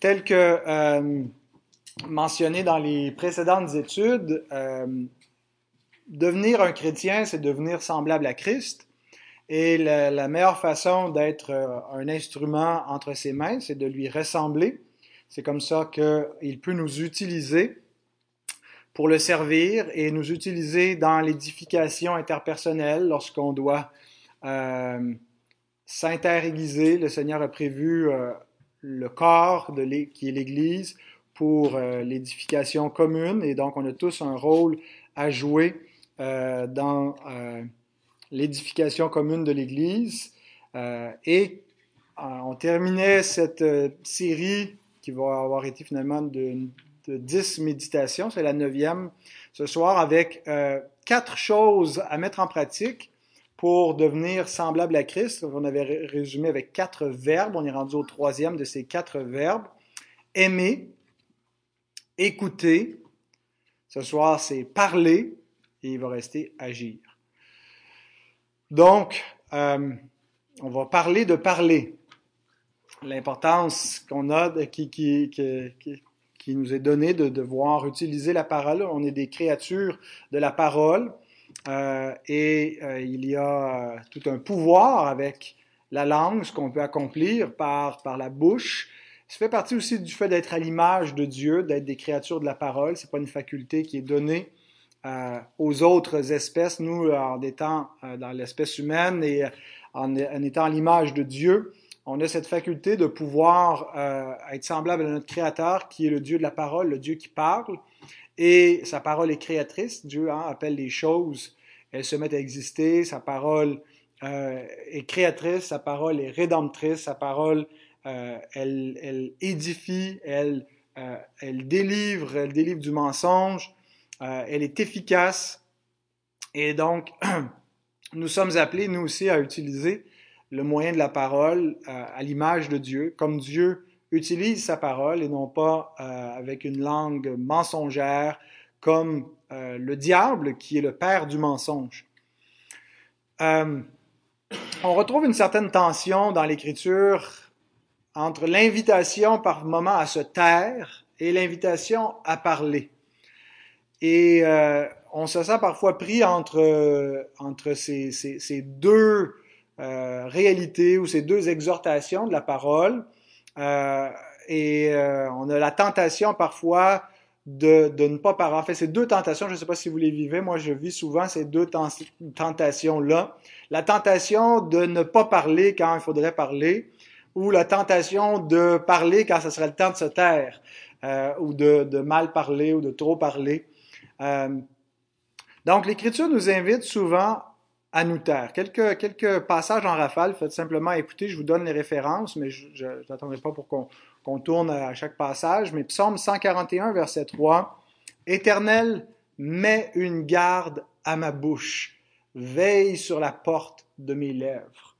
tel que euh, mentionné dans les précédentes études, euh, devenir un chrétien, c'est devenir semblable à Christ. Et la, meilleure façon d'être euh, un instrument entre ses mains, c'est de lui ressembler. C'est comme ça qu'il peut nous utiliser pour le servir et nous utiliser dans l'édification interpersonnelle lorsqu'on doit euh. Le Seigneur a prévu le corps de qui est l'Église pour euh, l'édification commune. Et donc on a tous un rôle à jouer euh, dans euh, l'édification commune de l'Église. Et on terminait cette série qui va avoir été finalement de, de 10 méditations, c'est la neuvième ce soir, avec quatre choses à mettre en pratique pour devenir semblable à Christ. On avait résumé avec quatre verbes. On est rendu au troisième de ces quatre verbes. Aimer, écouter. Ce soir, c'est parler et il va rester agir. Donc, euh, on va parler de parler. L'importance qu'on a, qui, nous est donnée de devoir utiliser la parole. On est des créatures de la parole euh, et euh, il y a euh, tout un pouvoir avec la langue, ce qu'on peut accomplir par, par la bouche. Ça fait partie aussi du fait d'être à l'image de Dieu, d'être des créatures de la parole. C'est pas une faculté qui est donnée aux autres espèces. Nous, en étant dans l'espèce humaine et en, étant à l'image de Dieu, on a cette faculté de pouvoir être semblable à notre Créateur, qui est le Dieu de la parole, le Dieu qui parle. Et sa parole est créatrice. Dieu hein, appelle les choses, elles se mettent à exister. Sa parole euh, est créatrice, sa parole est rédemptrice, sa parole, euh, elle, elle, édifie, elle, euh, elle délivre, elle délivre du mensonge, elle est efficace. Et donc, nous sommes appelés, nous aussi, à utiliser le moyen de la parole à l'image de Dieu, comme Dieu utilise sa parole et non pas euh, avec une langue mensongère comme euh, le diable qui est le père du mensonge. Euh, on retrouve une certaine tension dans l'écriture entre l'invitation par moment à se taire et l'invitation à parler. Et on se sent parfois pris entre, entre ces, ces, deux réalités ou ces deux exhortations de la parole. Euh, et euh, on a la tentation parfois de, de ne pas parler. En fait, ces deux tentations, je ne sais pas si vous les vivez, moi je vis souvent ces deux tentations-là. La tentation de ne pas parler quand il faudrait parler, ou la tentation de parler quand ce serait le temps de se taire, euh, ou de, de, mal parler, ou de trop parler. Euh, donc l'Écriture nous invite souvent à nous taire. Quelques, quelques passages en rafale, faites simplement écouter, je vous donne les références, mais je n'attendrai pas pour qu'on qu tourne à chaque passage. Mais Psaume 141, verset 3, Éternel, mets une garde à ma bouche, veille sur la porte de mes lèvres.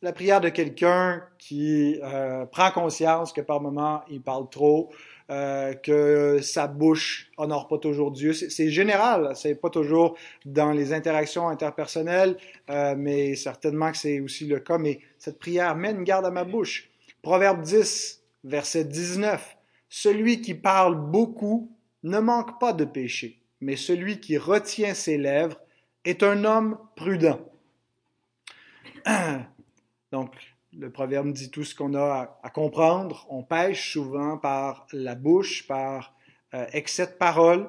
La prière de quelqu'un qui euh, prend conscience que par moment il parle trop, euh, que sa bouche honore pas toujours Dieu. C'est général, c'est pas toujours dans les interactions interpersonnelles, euh, mais certainement que c'est aussi le cas. Mais cette prière met une garde à ma bouche. Proverbe 10, verset 19. Celui qui parle beaucoup ne manque pas de péché, mais celui qui retient ses lèvres est un homme prudent. Donc, le proverbe dit tout ce qu'on a à, comprendre. On pêche souvent par la bouche, par euh, excès de parole.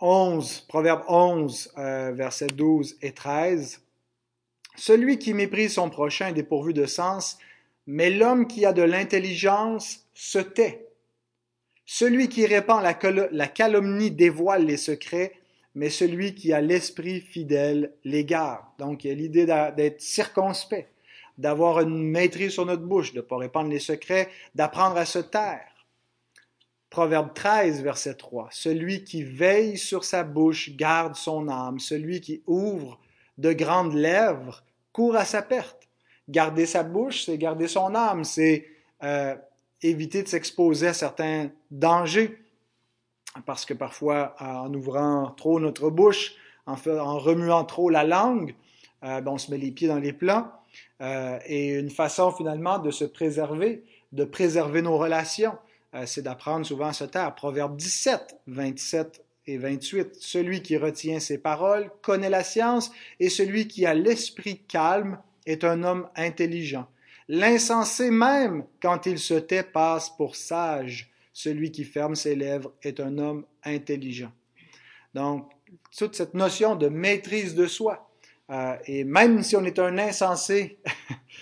11, proverbe 11, euh, versets 12 et 13. Celui qui méprise son prochain est dépourvu de sens, mais l'homme qui a de l'intelligence se tait. Celui qui répand la, la calomnie dévoile les secrets, mais celui qui a l'esprit fidèle les garde. Donc, il y a l'idée d'être circonspect d'avoir une maîtrise sur notre bouche, de ne pas répandre les secrets, d'apprendre à se taire. Proverbe 13, verset 3. Celui qui veille sur sa bouche garde son âme. Celui qui ouvre de grandes lèvres court à sa perte. Garder sa bouche, c'est garder son âme, c'est euh, éviter de s'exposer à certains dangers. Parce que parfois, en ouvrant trop notre bouche, en, remuant trop la langue, euh, ben on se met les pieds dans les plans. Euh, et une façon finalement de se préserver de préserver nos relations, euh, c'est d'apprendre souvent à se taire. Proverbe 17, 27 et 28. Celui qui retient ses paroles connaît la science, et celui qui a l'esprit calme est un homme intelligent. L'insensé même, quand il se tait, passe pour sage. Celui qui ferme ses lèvres est un homme intelligent. Donc, toute cette notion de maîtrise de soi. Euh, et même si on est un insensé,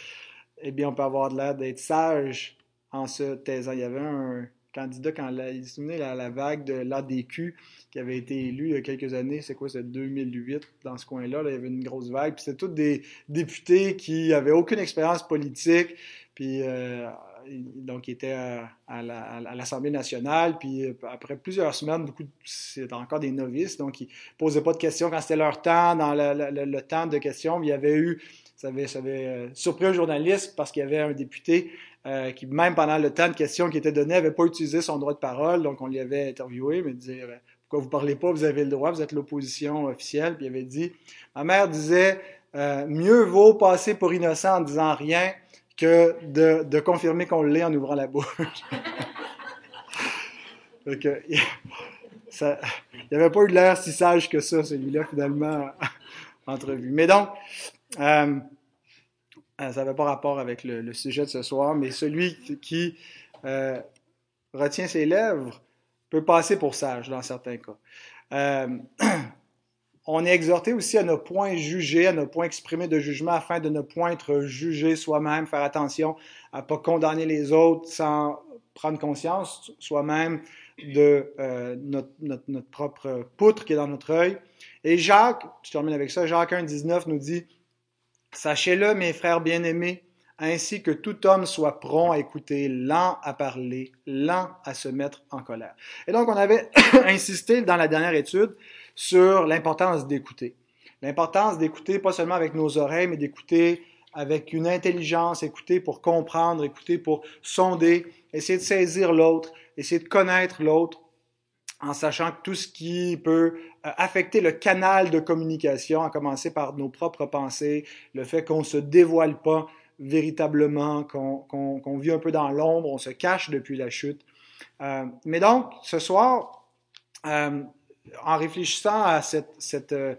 eh bien, on peut avoir l'air d'être sage. En se taisant. Il y avait un candidat, quand il se souvenait la, la vague de l'ADQ qui avait été élu il y a quelques années, c'est quoi, c'est 2008, dans ce coin-là, il y avait une grosse vague, puis c'était tous des députés qui avaient aucune expérience politique, puis euh, donc ils étaient à, l'Assemblée nationale, puis euh, après plusieurs semaines, beaucoup, c'était encore des novices, donc ils posaient pas de questions quand c'était leur temps, dans le, temps de questions, il y avait eu ça avait, euh, surpris un journaliste parce qu'il y avait un député euh, qui, même pendant le temps de questions qui était donné, n'avait pas utilisé son droit de parole. Donc, on lui avait interviewé, mais il euh, Pourquoi vous parlez pas? Vous avez le droit, vous êtes l'opposition officielle. Puis il avait dit Ma mère disait Mieux vaut passer pour innocent en disant rien que de, de confirmer qu'on l'est en ouvrant la bouche. Il n'y avait pas eu l'air si sage que ça, celui-là, finalement, entrevue. Mais donc, euh, euh, ça n'avait pas rapport avec le, le, sujet de ce soir, mais celui qui euh, retient ses lèvres peut passer pour sage dans certains cas. Euh, on est exhorté aussi à ne point juger, à ne point exprimer de jugement afin de ne point être jugé soi-même, faire attention à ne pas condamner les autres sans prendre conscience soi-même de euh, notre, propre poutre qui est dans notre œil. Et Jacques, je termine avec ça, Jacques 1, 19 nous dit Sachez-le, mes frères bien-aimés, ainsi que tout homme soit prompt à écouter, lent à parler, lent à se mettre en colère. Et donc, on avait insisté dans la dernière étude sur l'importance d'écouter. L'importance d'écouter pas seulement avec nos oreilles, mais d'écouter avec une intelligence, écouter pour comprendre, écouter pour sonder, essayer de saisir l'autre, essayer de connaître l'autre, en sachant que tout ce qui peut euh, affecter le canal de communication, à commencer par nos propres pensées, le fait qu'on ne se dévoile pas véritablement, qu'on qu qu vit un peu dans l'ombre, on se cache depuis la chute. Euh, mais donc, ce soir, euh, en réfléchissant à, cette, euh,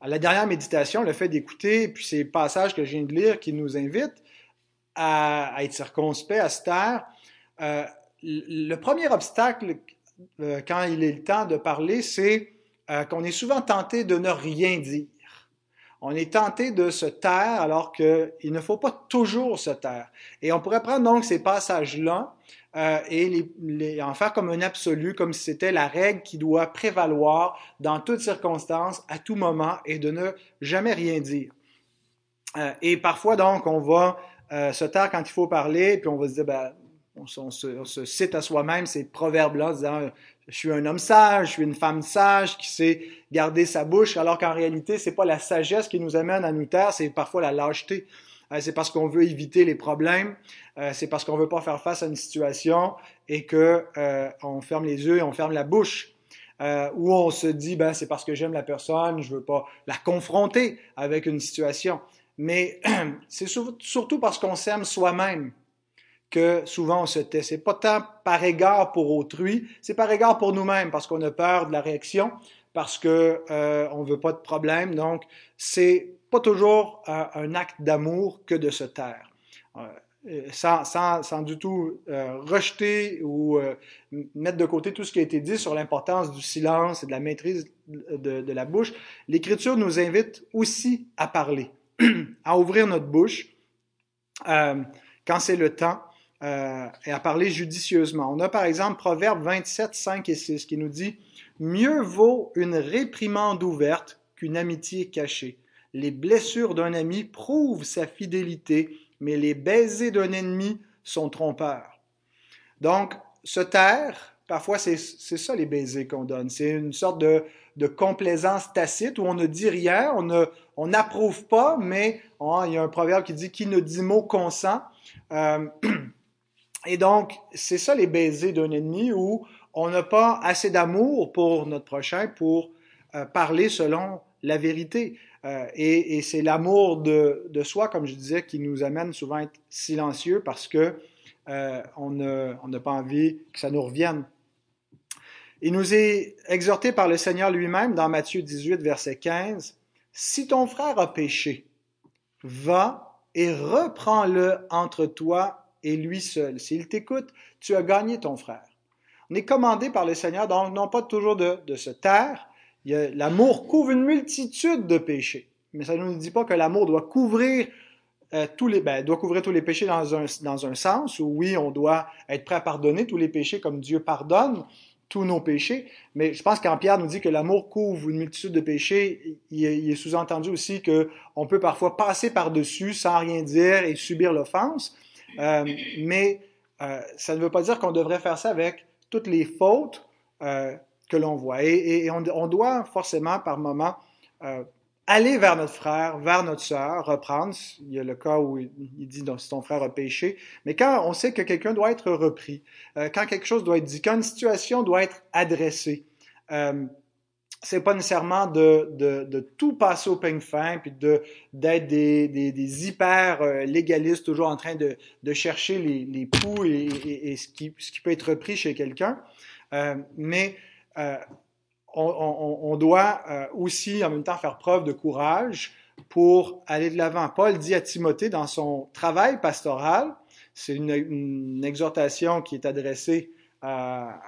à la dernière méditation, le fait d'écouter, puis ces passages que je viens de lire qui nous invitent à, être circonspect, à se taire, euh, le premier obstacle euh, quand il est le temps de parler, c'est qu'on est souvent tenté de ne rien dire. On est tenté de se taire alors qu'il ne faut pas toujours se taire. Et on pourrait prendre donc ces passages-là euh, et les, les, en faire comme un absolu, comme si c'était la règle qui doit prévaloir dans toutes circonstances, à tout moment, et de ne jamais rien dire. Euh, et parfois donc, on va euh, se taire quand il faut parler, puis on va se dire, ben, on, se, on, se, cite à soi-même ces proverbes-là, disant je suis un homme sage, je suis une femme sage qui sait garder sa bouche, alors qu'en réalité, c'est pas la sagesse qui nous amène à nous taire, c'est parfois la lâcheté. Euh, c'est parce qu'on veut éviter les problèmes, euh, c'est parce qu'on veut pas faire face à une situation et que euh, on ferme les yeux et on ferme la bouche. Euh, ou on se dit ben c'est parce que j'aime la personne, je veux pas la confronter avec une situation. Mais c'est surtout parce qu'on s'aime soi-même que souvent on se tait. C'est pas tant par égard pour autrui, c'est par égard pour nous-mêmes parce qu'on a peur de la réaction, parce que euh, veut pas de problème. Donc c'est pas toujours euh, un acte d'amour que de se taire. Euh, sans, du tout euh, rejeter ou mettre de côté tout ce qui a été dit sur l'importance du silence et de la maîtrise de, de la bouche, l'Écriture nous invite aussi à parler, à ouvrir notre bouche quand c'est le temps, et à parler judicieusement. On a par exemple Proverbe 27, 5 et 6 qui nous dit Mieux vaut une réprimande ouverte qu'une amitié cachée. Les blessures d'un ami prouvent sa fidélité, mais les baisers d'un ennemi sont trompeurs. Donc, se taire, parfois c'est ça les baisers qu'on donne. C'est une sorte de, complaisance tacite où on ne dit rien, on n'approuve pas, mais oh, il y a un proverbe qui dit qui ne dit mot consent. Euh, Et donc, c'est ça les baisers d'un ennemi où on n'a pas assez d'amour pour notre prochain pour euh, parler selon la vérité. Euh, et, c'est l'amour de, soi, comme je disais, qui nous amène souvent à être silencieux parce que on n'a pas envie que ça nous revienne. Il nous est exhorté par le Seigneur lui-même dans Matthieu 18, verset 15, Si ton frère a péché, va et reprends-le entre toi et lui seul. S'il t'écoute, tu as gagné ton frère. On est commandé par le Seigneur, donc non pas toujours de, se taire. L'amour couvre une multitude de péchés, mais ça ne nous dit pas que l'amour doit couvrir euh, tous les, ben, doit couvrir tous les péchés dans un, dans un sens où oui, on doit être prêt à pardonner tous les péchés comme Dieu pardonne tous nos péchés. Mais je pense qu'en Pierre nous dit que l'amour couvre une multitude de péchés, il est, sous-entendu aussi qu'on peut parfois passer par-dessus sans rien dire et subir l'offense. Euh, mais euh, ça ne veut pas dire qu'on devrait faire ça avec toutes les fautes que l'on voit. Et, on, doit forcément, par moment, aller vers notre frère, vers notre sœur, reprendre. Il y a le cas où il dit donc, si ton frère a péché. Mais quand on sait que quelqu'un doit être repris, euh, quand quelque chose doit être dit, quand une situation doit être adressée, euh, c'est pas nécessairement de, tout passer au peigne fin, puis de, d'être des, hyper euh, légalistes, toujours en train de, de chercher les, les poux et, ce, qui, ce qui peut être repris chez quelqu'un. Euh, mais euh, on, doit euh, aussi en même temps faire preuve de courage pour aller de l'avant. Paul dit à Timothée dans son travail pastoral, c'est une, exhortation qui est adressée à,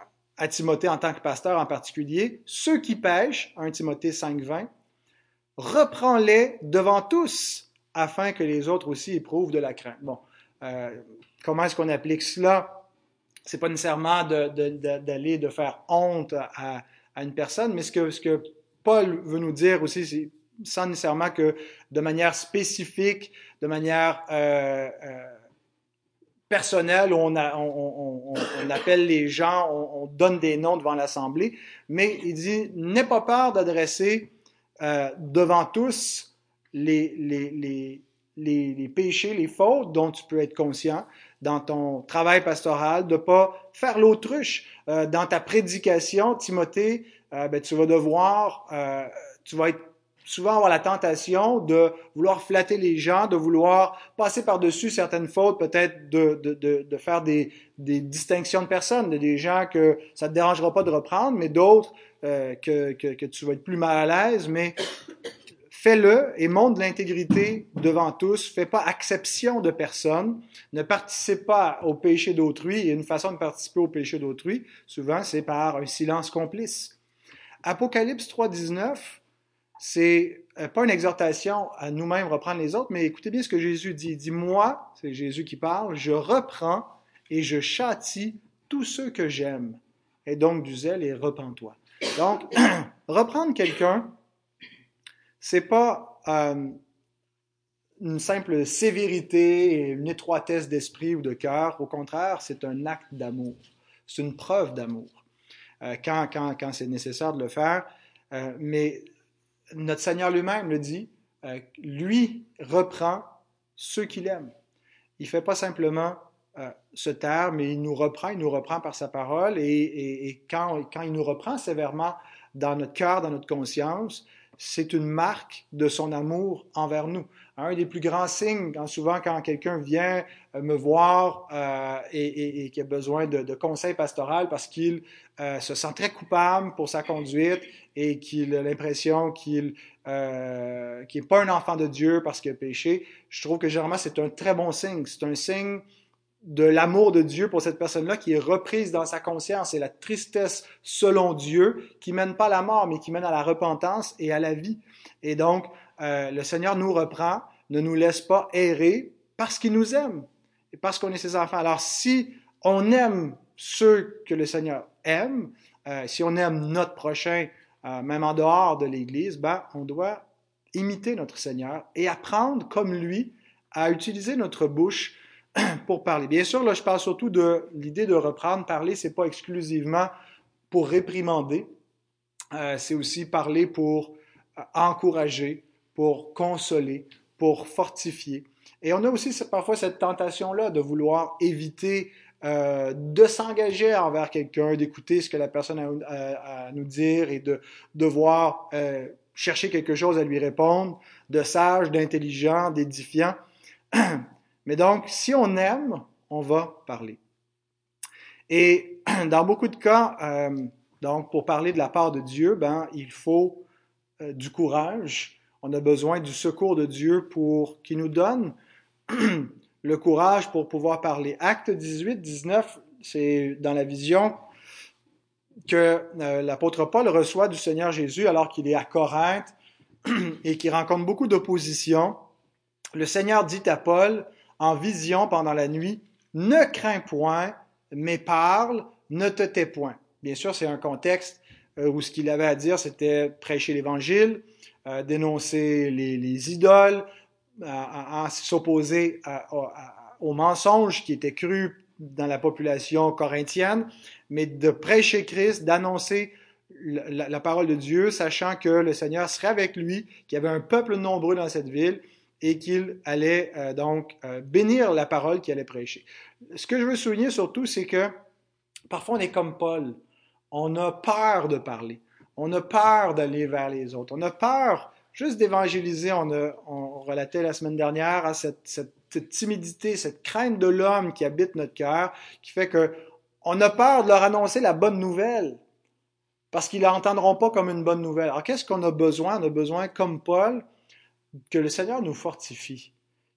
Timothée en tant que pasteur en particulier, ceux qui pêchent, 1 Timothée 5.20, reprends-les devant tous afin que les autres aussi éprouvent de la crainte. Bon, euh, comment est-ce qu'on applique cela? C'est pas nécessairement d'aller de, faire honte à, une personne, mais ce que, Paul veut nous dire aussi, c'est sans nécessairement que de manière spécifique, de manière euh, euh, personnelle, on, appelle les gens, on, donne des noms devant l'Assemblée, mais il dit, n'aie pas peur d'adresser euh, devant tous les péchés, les fautes dont tu peux être conscient dans ton travail pastoral, de pas faire l'autruche euh, dans ta prédication, Timothée. Euh, ben, tu vas devoir, euh, tu vas souvent avoir la tentation de vouloir flatter les gens, de vouloir passer par-dessus certaines fautes, peut-être de, de, de, faire des, des distinctions de personnes, de des gens que ça te dérangera pas de reprendre, mais d'autres que, que, que, tu vas être plus mal à l'aise, mais Fais-le et montre l'intégrité devant tous. Fais pas exception de personne. Ne participe pas au péché d'autrui. Et une façon de participer au péché d'autrui, souvent, c'est par un silence complice. Apocalypse 3.19, c'est euh, pas une exhortation à nous-mêmes reprendre les autres, mais écoutez bien ce que Jésus dit. Il dit, moi, c'est Jésus qui parle, je reprends et je châtie tous ceux que j'aime. Et donc du zèle et repens-toi. Donc, reprendre quelqu'un, c'est pas euh, une simple sévérité une étroitesse d'esprit ou de cœur. Au contraire, c'est un acte d'amour. C'est une preuve d'amour euh, quand, quand, quand c'est nécessaire de le faire. Euh, mais notre Seigneur lui-même le dit, lui reprend ceux qu'il aime. Il ne fait pas simplement se taire, mais il nous reprend, il nous reprend par sa parole. Et, et, et quand, quand il nous reprend sévèrement dans notre cœur, dans notre conscience, c'est une marque de son amour envers nous. Un des plus grands signes, quand souvent quand quelqu'un vient euh, me voir euh, et, qui a besoin de, de conseil pastoral parce qu'il euh, se sent très coupable pour sa conduite et qu'il a l'impression qu'il n'est pas un enfant de Dieu parce qu'il a péché, je trouve que généralement c'est un très bon signe. C'est un signe de l'amour de Dieu pour cette personne-là qui est reprise dans sa conscience. C'est la tristesse selon Dieu qui mène pas à la mort, mais qui mène à la repentance et à la vie. Et donc, euh, le Seigneur nous reprend, ne nous laisse pas errer parce qu'il nous aime et parce qu'on est ses enfants. Alors, si on aime ceux que le Seigneur aime, euh, si on aime notre prochain, euh, même en dehors de l'Église, ben, on doit imiter notre Seigneur et apprendre comme lui à utiliser notre bouche pour parler. Bien sûr, là, je parle surtout de l'idée de reprendre. Parler, c'est pas exclusivement pour réprimander. Euh, c'est aussi parler pour euh, encourager, pour consoler, pour fortifier. Et on a aussi parfois cette tentation-là de vouloir éviter euh, de s'engager envers quelqu'un, d'écouter ce que la personne a, à nous dire et de devoir chercher quelque chose à lui répondre, de sage, d'intelligent, d'édifiant. Mais donc, si on aime, on va parler. Et dans beaucoup de cas, euh, donc pour parler de la part de Dieu, ben, il faut euh, du courage. On a besoin du secours de Dieu pour qu'il nous donne le courage pour pouvoir parler. Acte 18, 19, c'est dans la vision que euh, l'apôtre Paul reçoit du Seigneur Jésus alors qu'il est à Corinthe et qu'il rencontre beaucoup d'opposition. Le Seigneur dit à Paul en vision pendant la nuit, ne crains point, mais parle, ne te tais point. Bien sûr, c'est un contexte euh, où ce qu'il avait à dire, c'était prêcher l'Évangile, euh, dénoncer les, idoles, s'opposer aux mensonges qui étaient crus dans la population corinthienne, mais de prêcher Christ, d'annoncer la, parole de Dieu, sachant que le Seigneur serait avec lui, qu'il y avait un peuple nombreux dans cette ville et qu'il allait euh, donc euh, bénir la parole qu'il allait prêcher. Ce que je veux souligner surtout, c'est que parfois on est comme Paul. On a peur de parler. On a peur d'aller vers les autres. On a peur juste d'évangéliser. On, relatait la semaine dernière à cette timidité, cette crainte de l'homme qui habite notre cœur, qui fait que on a peur de leur annoncer la bonne nouvelle parce qu'ils ne l'entendront pas comme une bonne nouvelle. Alors qu'est-ce qu'on a besoin? On a besoin, comme Paul, que le Seigneur nous fortifie,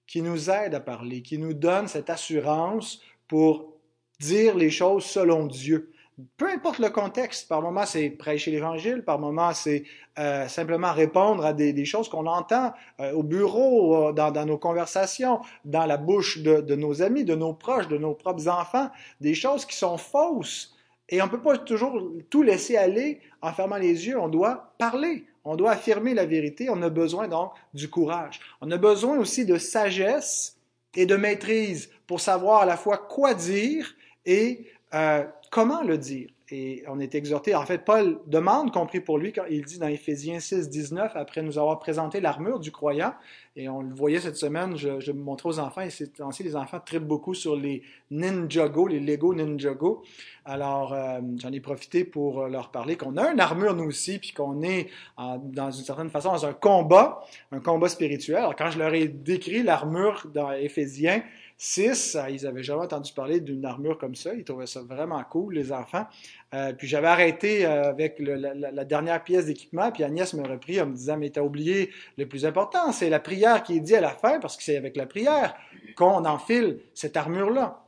qui nous aide à parler, qui nous donne cette assurance pour dire les choses selon Dieu peu importe le contexte, par moment c'est prêcher l'Évangile, par moment c'est euh, simplement répondre à des, choses qu'on entend euh, au bureau, euh, dans, nos conversations, dans la bouche de, de, nos amis, de nos proches, de nos propres enfants, des choses qui sont fausses. Et on ne peut pas toujours tout laisser aller en fermant les yeux, on doit parler, on doit affirmer la vérité, on a besoin donc du courage. On a besoin aussi de sagesse et de maîtrise pour savoir à la fois quoi dire et euh, comment le dire? Et on est exhorté, en fait, Paul demande, compris pour lui, quand il dit dans Éphésiens 6, 19, après nous avoir présenté l'armure du croyant, et on le voyait cette semaine, je, je me montrais aux enfants, et c'est ainsi les enfants trippent beaucoup sur les Ninjago, les Lego Ninjago. Alors, euh, j'en ai profité pour leur parler qu'on a une armure, nous aussi, puis qu'on est, dans une certaine façon, dans un combat, un combat spirituel. Alors, quand je leur ai décrit l'armure dans Éphésiens, 6, euh, ils avaient jamais entendu parler d'une armure comme ça. Ils trouvaient ça vraiment cool, les enfants. Euh, puis j'avais arrêté euh, avec la, dernière pièce d'équipement, puis Agnès me reprit en me disant, mais t'as oublié le plus important, c'est la prière qui est dit à la fin, parce que c'est avec la prière qu'on enfile cette armure-là.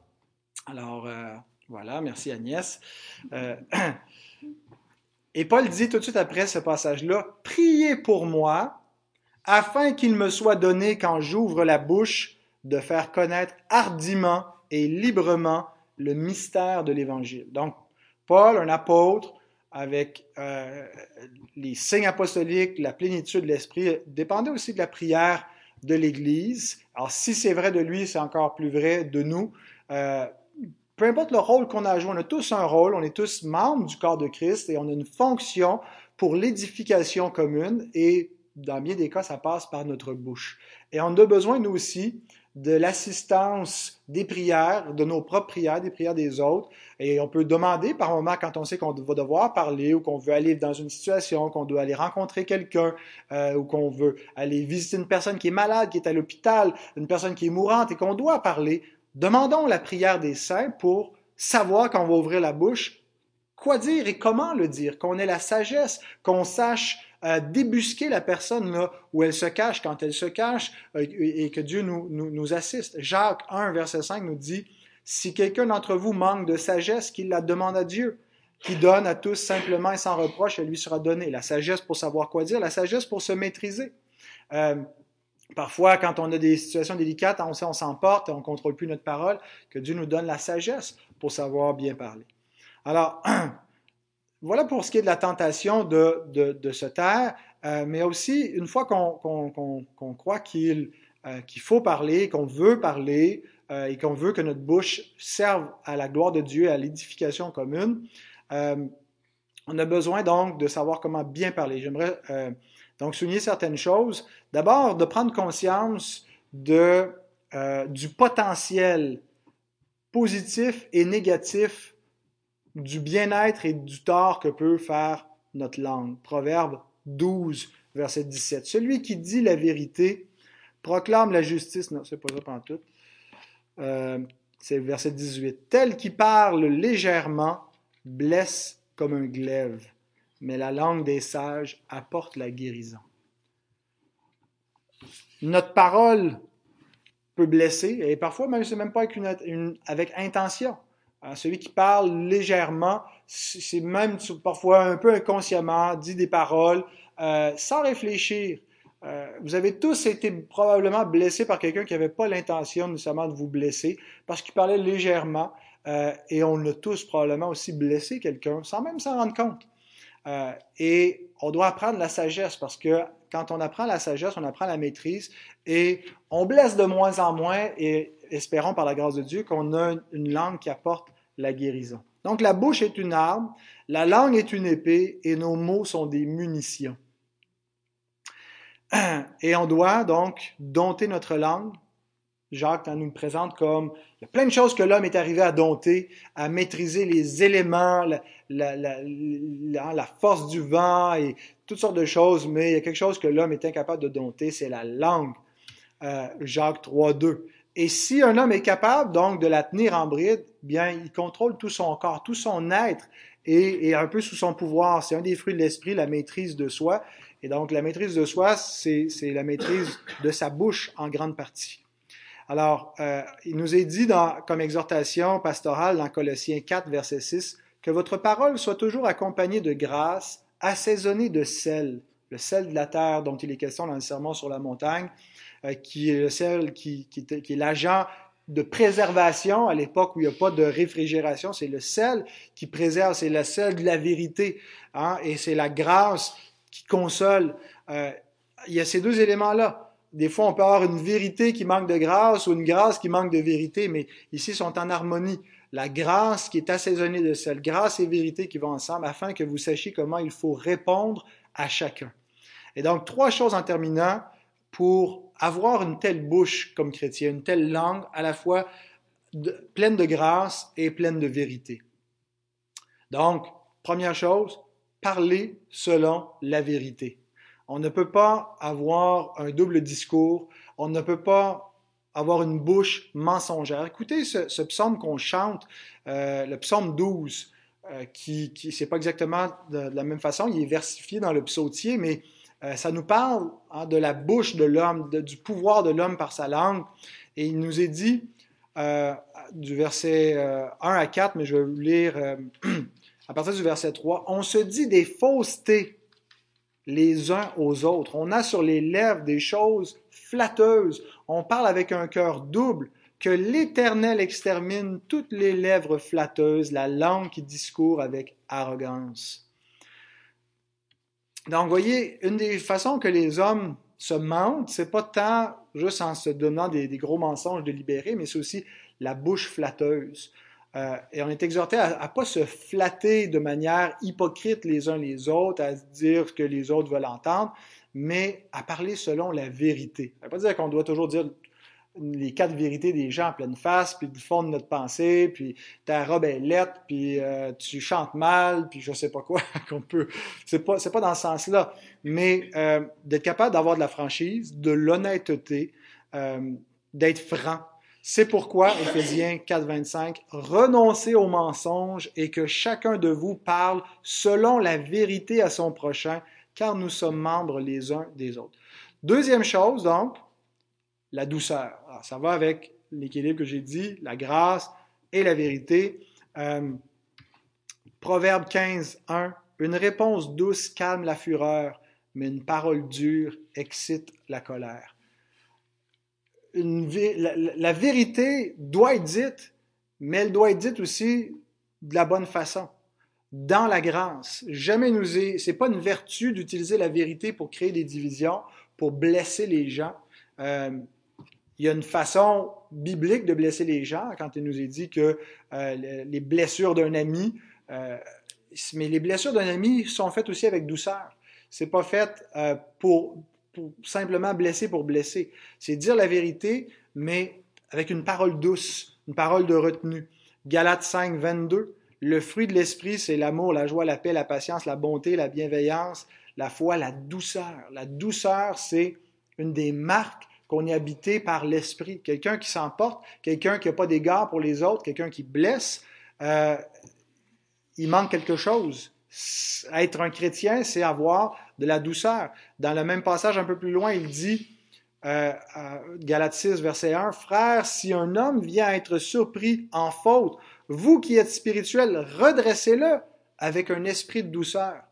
Alors, voilà, merci Agnès. et Paul dit tout de suite après ce passage-là, Priez pour moi, afin qu'il me soit donné quand j'ouvre la bouche de faire connaître hardiment et librement le mystère de l'Évangile. Donc, Paul, un apôtre, avec euh, les signes apostoliques, la plénitude de l'Esprit, dépendait aussi de la prière de l'Église. Alors, si c'est vrai de lui, c'est encore plus vrai de nous. Euh, peu importe le rôle qu'on a joué, on a tous un rôle, on est tous membres du corps de Christ et on a une fonction pour l'édification commune et dans bien des cas, ça passe par notre bouche. Et on a besoin, nous aussi, de l'assistance des prières, de nos propres prières, des prières des autres. Et on peut demander par moment, quand on sait qu'on va devoir parler ou qu'on veut aller dans une situation, qu'on doit aller rencontrer quelqu'un euh, ou qu'on veut aller visiter une personne qui est malade, qui est à l'hôpital, une personne qui est mourante et qu'on doit parler, demandons la prière des saints pour savoir quand on va ouvrir la bouche, quoi dire et comment le dire, qu'on ait la sagesse, qu'on sache débusquer la personne là où elle se cache quand elle se cache euh, et que Dieu nous, nous, nous, assiste. Jacques 1, verset 5 nous dit, si quelqu'un d'entre vous manque de sagesse, qu'il la demande à Dieu, qui donne à tous simplement et sans reproche, elle lui sera donnée. La sagesse pour savoir quoi dire, la sagesse pour se maîtriser. Euh, Parfois, quand on a des situations délicates, on sait, on s'emporte on ne contrôle plus notre parole, que Dieu nous donne la sagesse pour savoir bien parler. Alors, Voilà pour ce qui est de la tentation de, se taire, euh, mais aussi une fois qu'on croit euh, qu'il faut parler, qu'on veut parler euh, et qu'on veut que notre bouche serve à la gloire de Dieu à l'édification commune, on a besoin donc de savoir comment bien parler. J'aimerais donc souligner certaines choses. D'abord, de prendre conscience du potentiel positif et négatif du bien-être et du tort que peut faire notre langue. Proverbe 12, verset 17. Celui qui dit la vérité proclame la justice. Non, c'est pas ça tout. Euh, c'est verset 18. Tel qui parle légèrement blesse comme un glaive, mais la langue des sages apporte la guérison. Notre parole peut blesser, et parfois même, c'est même pas avec intention. Hein, celui qui parle légèrement, c'est même parfois un peu inconsciemment, dit des paroles euh, sans réfléchir. Euh, vous avez tous été probablement blessés par quelqu'un qui n'avait pas l'intention nécessairement de vous blesser parce qu'il parlait légèrement euh, et on a tous probablement aussi blessé quelqu'un sans même s'en rendre compte. Euh, et on doit apprendre la sagesse parce que quand on apprend la sagesse, on apprend la maîtrise et on blesse de moins en moins et espérons par la grâce de Dieu qu'on a une langue qui apporte la guérison. Donc la bouche est une arme, la langue est une épée et nos mots sont des munitions. Et on doit donc dompter notre langue. Jacques nous le présente comme il y a plein de choses que l'homme est arrivé à dompter, à maîtriser les éléments, la, la, la, force du vent et toutes sortes de choses, mais il y a quelque chose que l'homme est incapable de dompter, c'est la langue. Euh, Jacques 3.2. Et si un homme est capable donc de la tenir en bride, bien il contrôle tout son corps, tout son être et, et un peu sous son pouvoir. C'est un des fruits de l'esprit, la maîtrise de soi. Et donc, la maîtrise de soi, c'est la maîtrise de sa bouche en grande partie. Alors, euh, il nous est dit dans, comme exhortation pastorale dans Colossiens 4, verset 6, que votre parole soit toujours accompagnée de grâce, assaisonnée de sel, le sel de la terre dont il est question dans le sermon sur la montagne, euh, qui est le sel qui, qui, est l'agent de préservation à l'époque où il n'y a pas de réfrigération, c'est le sel qui préserve, c'est le sel de la vérité, hein, et c'est la grâce qui console. Euh, il y a ces deux éléments-là. Des fois, on peut avoir une vérité qui manque de grâce ou une grâce qui manque de vérité, mais ici, ils sont en harmonie. La grâce qui est assaisonnée de celle, grâce et vérité qui vont ensemble, afin que vous sachiez comment il faut répondre à chacun. Et donc, trois choses en terminant pour avoir une telle bouche comme chrétien, une telle langue à la fois pleine de grâce et pleine de vérité. Donc, première chose, parler selon la vérité. On ne peut pas avoir un double discours, on ne peut pas avoir une bouche mensongère. Écoutez ce, psaume qu'on chante, euh, le psaume 12, euh, qui, qui c'est pas exactement de, la même façon, il est versifié dans le psautier, mais euh, ça nous parle hein, de la bouche de l'homme, du pouvoir de l'homme par sa langue. Et il nous est dit, du verset 1 à 4, mais je vais vous lire à partir du verset 3, on se dit des faussetés les uns aux autres. On a sur les lèvres des choses flatteuses. On parle avec un cœur double. Que l'Éternel extermine toutes les lèvres flatteuses, la langue qui discourt avec arrogance. Donc, vous voyez, une des façons que les hommes se mentent, c'est pas tant juste en se donnant des, gros mensonges délibérés, mais c'est aussi la bouche flatteuse. Euh, et on est exhorté à ne pas se flatter de manière hypocrite les uns les autres, à dire ce que les autres veulent entendre, mais à parler selon la vérité. Ça ne veut pas dire qu'on doit toujours dire les quatre vérités des gens en pleine face, puis du fond de notre pensée, puis ta robe est lettre, puis euh, tu chantes mal, puis je sais pas quoi qu'on peut. C'est pas pas dans ce sens-là, mais euh, d'être capable d'avoir de la franchise, de l'honnêteté, d'être franc, c'est pourquoi, Éphésiens 4, 25, renoncez aux mensonges et que chacun de vous parle selon la vérité à son prochain, car nous sommes membres les uns des autres. Deuxième chose, donc, la douceur. Ça va avec l'équilibre que j'ai dit, la grâce et la vérité. Euh, Proverbe 15, 1, une réponse douce calme la fureur, mais une parole dure excite la colère la, vérité doit être dite, mais elle doit être dite aussi de la bonne façon, dans la grâce. Jamais nous est, c'est pas une vertu d'utiliser la vérité pour créer des divisions, pour blesser les gens. Euh, il y a une façon biblique de blesser les gens quand il nous est dit que euh, les blessures d'un ami, euh, mais les blessures d'un ami sont faites aussi avec douceur. C'est pas fait pour pour simplement blesser pour blesser. C'est dire la vérité, mais avec une parole douce, une parole de retenue. Galates 5, 22. Le fruit de l'esprit, c'est l'amour, la joie, la paix, la patience, la bonté, la bienveillance, la foi, la douceur. La douceur, c'est une des marques qu'on est habité par l'Esprit. Quelqu'un qui s'emporte, quelqu'un qui n'a pas d'égard pour les autres, quelqu'un qui blesse, euh, il manque quelque chose. Être un chrétien, c'est avoir de la douceur. Dans le même passage un peu plus loin, il dit, euh, Galates 6, verset 1, Frère, si un homme vient à être surpris en faute, vous qui êtes spirituel, redressez-le avec un esprit de douceur.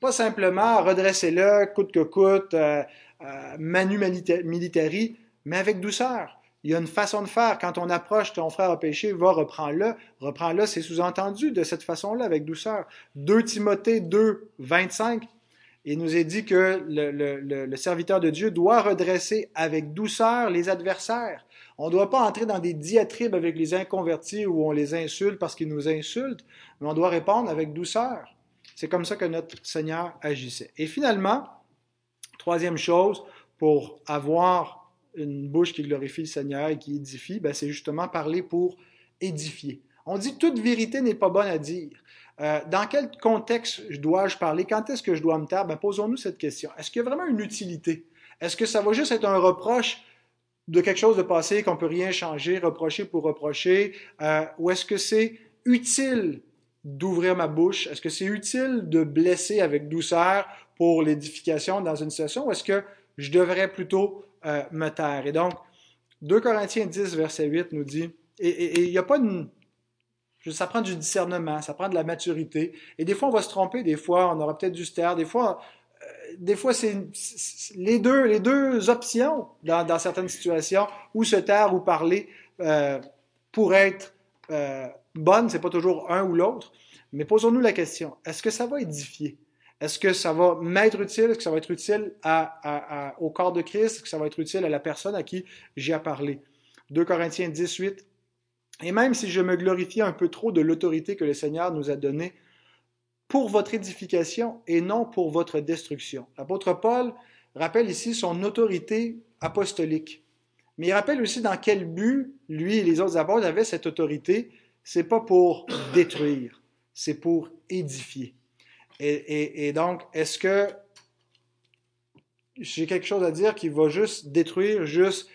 Pas simplement redressez-le coûte que coûte, euh, euh, manu militari, mais avec douceur. Il y a une façon de faire. Quand on approche ton frère a péché, va, reprends-le. Reprends-le, c'est sous-entendu de cette façon-là, avec douceur. 2 Timothée 2, 25, il nous est dit que le, serviteur de Dieu doit redresser avec douceur les adversaires. On ne doit pas entrer dans des diatribes avec les inconvertis où on les insulte parce qu'ils nous insultent, mais on doit répondre avec douceur. C'est comme ça que notre Seigneur agissait. Et finalement, troisième chose, pour avoir une bouche qui glorifie le Seigneur et qui édifie, ben, c'est justement parler pour édifier. On dit toute vérité n'est pas bonne à dire. Euh, dans quel contexte dois-je parler? Quand est-ce que je dois me taire? Ben, posons-nous cette question. Est-ce qu'il y a vraiment une utilité? Est-ce que ça va juste être un reproche de quelque chose de passé qu'on peut rien changer, reprocher pour reprocher? Euh, ou est-ce que c'est utile d'ouvrir ma bouche? Est-ce que c'est utile de blesser avec douceur pour l'édification dans une session? Ou est-ce que je devrais plutôt euh, me taire? Et donc, 2 Corinthiens 10, verset 8 nous dit, et il n'y a pas une ça prend du discernement, ça prend de la maturité. Et des fois, on va se tromper, des fois, on aura peut-être du se taire, des fois, euh, des fois, c'est les deux, les deux options dans, certaines situations, ou se taire ou parler, euh, pour être bonne, c'est pas toujours un ou l'autre. Mais posons-nous la question, est-ce que ça va édifier? Est-ce que ça va m'être utile? Est-ce que ça va être utile au corps de Christ? Est-ce que ça va être utile à la personne à qui j'ai à parler? 2 Corinthiens 18, et même si je me glorifie un peu trop de l'autorité que le Seigneur nous a donnée pour votre édification et non pour votre destruction. L'apôtre Paul rappelle ici son autorité apostolique. Mais il rappelle aussi dans quel but lui et les autres apôtres avaient cette autorité. C'est pas pour détruire, c'est pour édifier. Et, donc, est-ce que j'ai quelque chose à dire qui va juste détruire, juste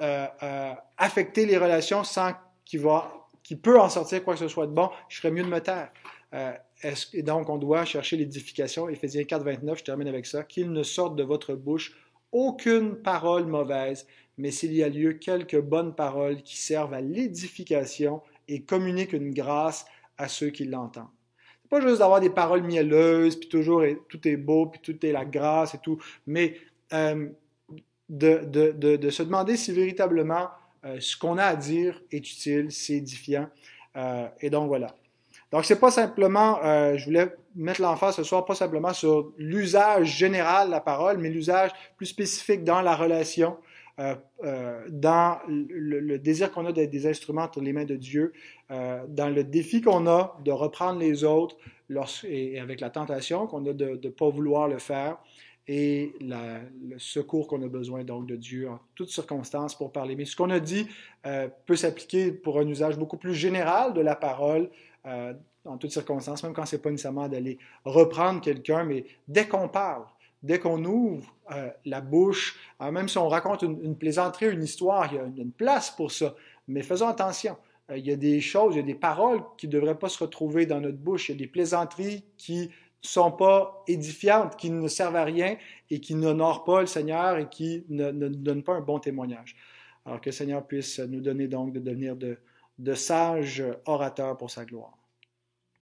euh, euh, affecter les relations sans qui, va, qui peut en sortir quoi que ce soit de bon, je ferais mieux de me taire. Euh, et donc, on doit chercher l'édification. Éphésiens 4, 29, je termine avec ça. Qu'il ne sorte de votre bouche aucune parole mauvaise, mais s'il y a lieu, quelques bonnes paroles qui servent à l'édification et communiquent une grâce à ceux qui l'entendent. C'est pas juste d'avoir des paroles mielleuses, puis toujours tout est beau, puis tout est la grâce et tout, mais euh, de, se demander si véritablement euh, ce qu'on a à dire est utile, c'est édifiant. Euh, et donc voilà. Donc c'est pas simplement, je voulais mettre l'emphase ce soir, pas simplement sur l'usage général de la parole, mais l'usage plus spécifique dans la relation, dans le, désir qu'on a d'être des instruments entre les mains de Dieu, dans le défi qu'on a de reprendre les autres et avec la tentation qu'on a de ne pas vouloir le faire, et le secours qu'on a besoin donc de Dieu en toutes circonstances pour parler. Mais ce qu'on a dit euh, peut s'appliquer pour un usage beaucoup plus général de la parole euh, en toutes circonstances, même quand c'est pas nécessairement d'aller reprendre quelqu'un, mais dès qu'on parle, dès qu'on ouvre euh, la bouche, même si on raconte une, plaisanterie, une histoire, il y a une, place pour ça. Mais faisons attention. il y a des choses, il y a des paroles qui ne devraient pas se retrouver dans notre bouche. Il y a des plaisanteries qui sont pas édifiantes, qui ne servent à rien et qui n'honorent pas le Seigneur et qui ne, donnent pas un bon témoignage. Alors que le Seigneur puisse nous donner donc de devenir de sages orateurs pour sa gloire.